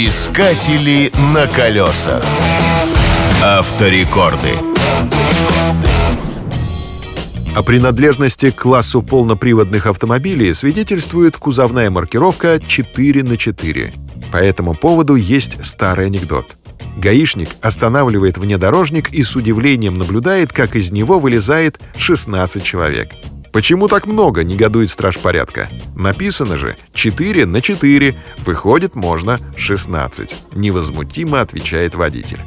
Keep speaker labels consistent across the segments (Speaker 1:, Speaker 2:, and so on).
Speaker 1: Искатели на колесах. Авторекорды.
Speaker 2: О принадлежности к классу полноприводных автомобилей свидетельствует кузовная маркировка 4 на 4. По этому поводу есть старый анекдот. Гаишник останавливает внедорожник и с удивлением наблюдает, как из него вылезает 16 человек. Почему так много, негодует страж порядка. Написано же 4 на 4, выходит можно 16. Невозмутимо отвечает водитель.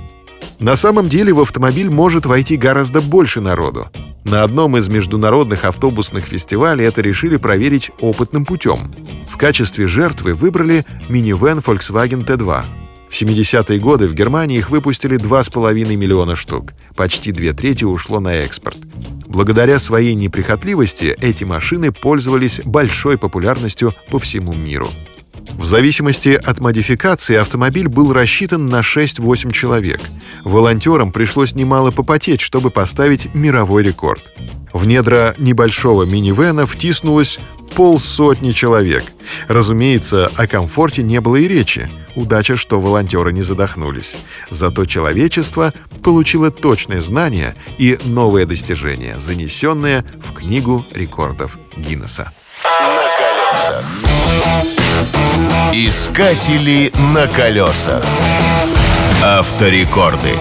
Speaker 2: На самом деле в автомобиль может войти гораздо больше народу. На одном из международных автобусных фестивалей это решили проверить опытным путем. В качестве жертвы выбрали минивэн Volkswagen T2. В 70-е годы в Германии их выпустили 2,5 миллиона штук. Почти две трети ушло на экспорт. Благодаря своей неприхотливости эти машины пользовались большой популярностью по всему миру. В зависимости от модификации автомобиль был рассчитан на 6-8 человек. Волонтерам пришлось немало попотеть, чтобы поставить мировой рекорд. В недра небольшого минивэна втиснулось полсотни человек. Разумеется, о комфорте не было и речи. Удача, что волонтеры не задохнулись. Зато человечество получило точные знания и новые достижения, занесенные в Книгу рекордов Гиннесса.
Speaker 1: Искатели на колесах. Авторекорды.